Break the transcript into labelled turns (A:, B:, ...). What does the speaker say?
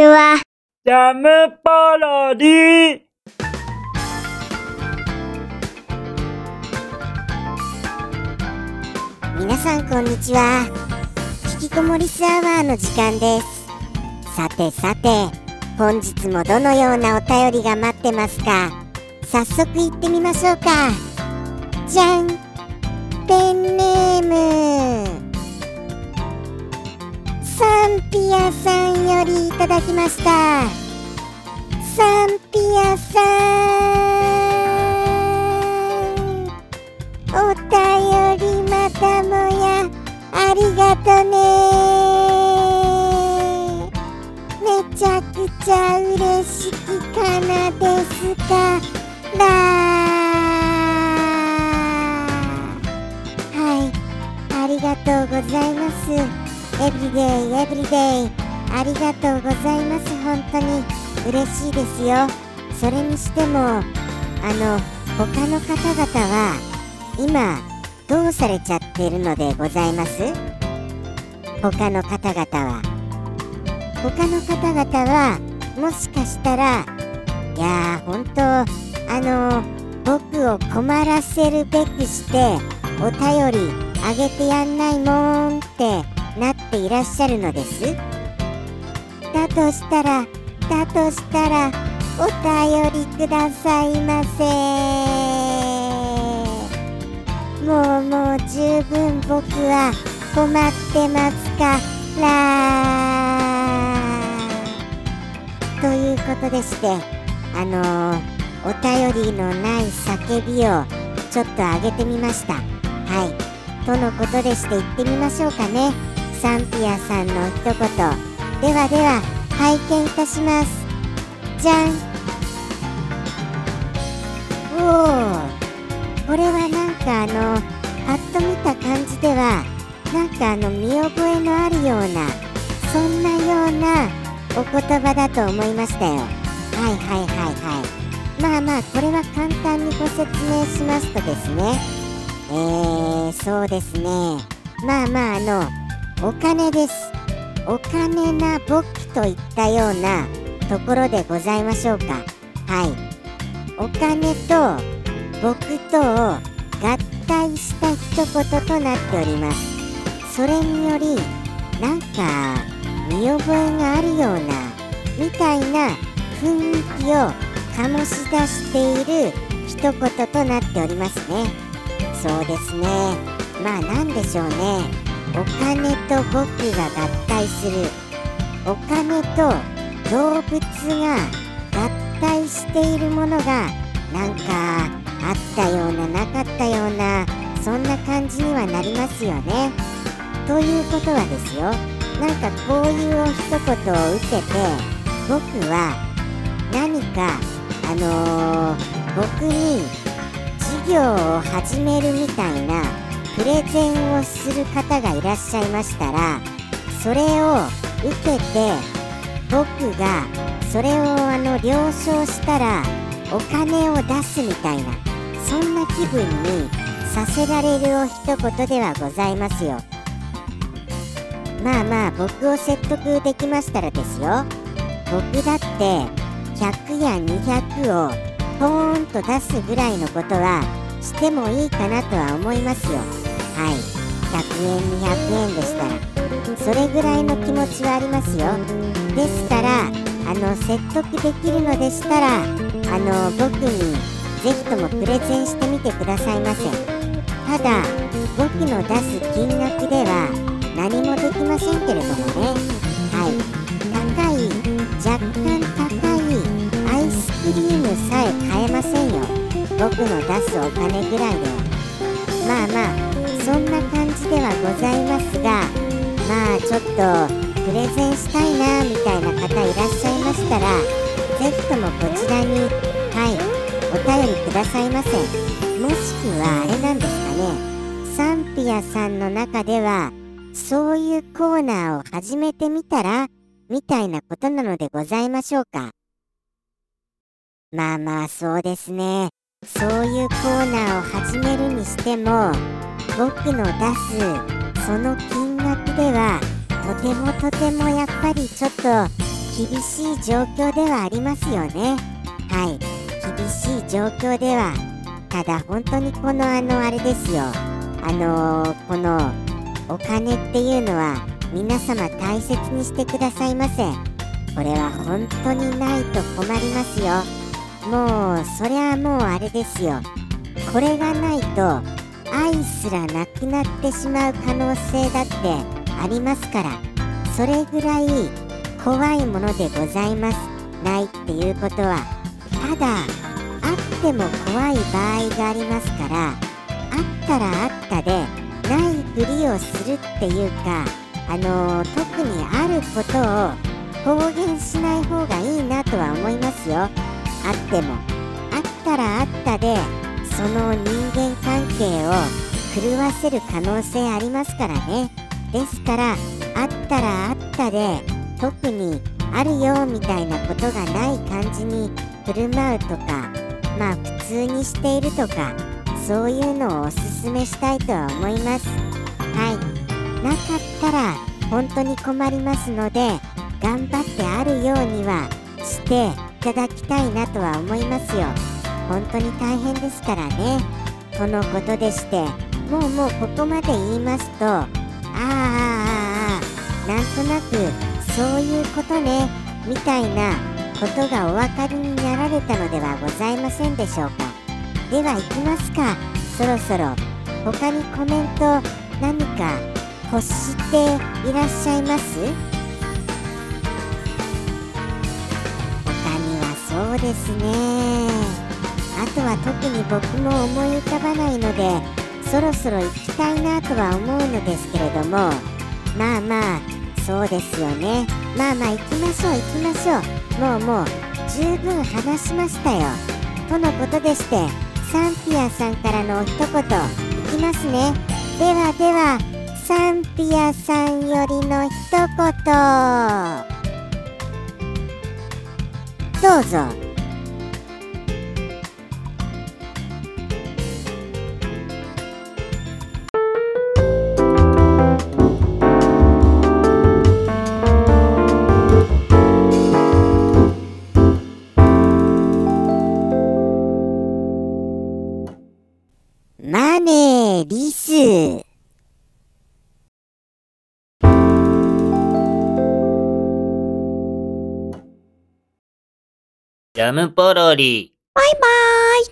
A: ちは。
B: ジャムパロディ
C: 皆さんこんにちは。引きこもりスアワーの時間です。さてさて本日もどのようなお便りが待ってますか？早速行ってみましょうか。じゃん。ペンネームサンピアさんよりいただきました。サンピアさんお便りまたもやありがとね。めちゃくちゃ嬉しきかなですからはい。ありがとうございます。エブリデイエブリデイありがとうございます。本当に嬉しいですよ。それにしてもあの他の方々は今どうされちゃっているのでございます？他の方々は。他の方々はもしかしたらいやー本当あの僕を困らせるべくしてお便りあげてやんないもん。っなっていらっしゃるのです。だとしたらだとしたらお便りくださいませ。もうもう十分僕は困ってますから。ということでしてあのー、お便りのない叫びをちょっと上げてみました。はい。とのことでして行ってみましょうかね。サンピアさんの一言。ではでは拝見いたします。じゃん。おおこれはなんかあのパッと見た感じではなんかあの見覚えのあるようなそんなようなお言葉だと思いましたよ。はいはいはいはい。まあまあこれは簡単にご説明しますとですね。えー、そうですね。まあまああのお金です。お金な簿記といったようなところでございましょうか。はい。お金と僕とを合体した一言となっております。それによりなんか見覚えがあるようなみたいな雰囲気を醸し出している一言となっておりますね。そうですね。まあ何でしょうね。お金と僕が合体するお金と動物が合体しているものがなんかあったようななかったようなそんな感じにはなりますよね。ということはですよなんかこういうお一言を受けて僕は何かあのー、僕に事業を始めるみたいなプレゼンをする方がいらっしゃいましたらそれを受けて僕がそれをあの了承したらお金を出すみたいなそんな気分にさせられるお一言ではございますよ。まあまあ僕を説得できましたらですよ。僕だって100や200をポーンと出すぐらいのことはしてもいいかなとは思いますよ。はい。100円200円でしたら。それぐらいの気持ちはありますよ。ですからあの説得できるのでしたらあの僕にぜひともプレゼンしてみてくださいませ。ただ僕の出す金額では何もできませんけれどもね。はい。高い若干高いアイスクリームさえ買えませんよ。僕の出すお金ぐらいで。まあまあそんな感じではございますがまあちょっとプレゼンしたいなみたいな方いらっしゃいましたら是非ともこちらにはいお便りくださいませ。もしくはあれなんですかね。サンピアさんの中ではそういうコーナーを始めてみたらみたいなことなのでございましょうか。まあまあそうですね。そういうコーナーを始めるにしても僕の出すその金額ではとてもとてもやっぱりちょっと厳しい状況ではありますよね。はい。厳しい状況ではただ本当にこのあのあれですよ。あのーこのお金っていうのは皆様大切にしてくださいませこれは本当にないと困りますよ。もうそりゃもうあれですよ。これがないとすらなくなってしまう可能性だってありますからそれぐらい怖いものでございます。ないっていうことはただあっても怖い場合がありますからあったらあったでないふりをするっていうかあのー特にあることを公言しない方がいいなとは思いますよ。あってもあったらあったでその人間関係を狂わせる可能性ありますからね。ですからあったらあったで特にあるよみたいなことがない感じに振る舞うとかまあ普通にしているとかそういうのをおすすめしたいとは思います。はい。なかったら本当に困りますので頑張ってあるようにはしていただきたいなとは思いますよ。本当に大変ですからね。とのことでしてもうもうここまで言いますとあーあーああなんとなくそういうことねみたいなことがお分かりになられたのではございませんでしょうか。では行きますか。そろそろ他にコメント何か欲していらっしゃいます？他にはそうですね。あとは特に僕も思い浮かばないのでそろそろ行きたいなとは思うのですけれどもまあまあそうですよね。まあまあ行きましょう行きましょう。もうもう十分話しましたよ。とのことでしてサンピアさんからのお一言いきますね。ではではサンピアさんよりの一言。どうぞ。マネーリス
B: ジャムポロリ。
A: バイバーイ。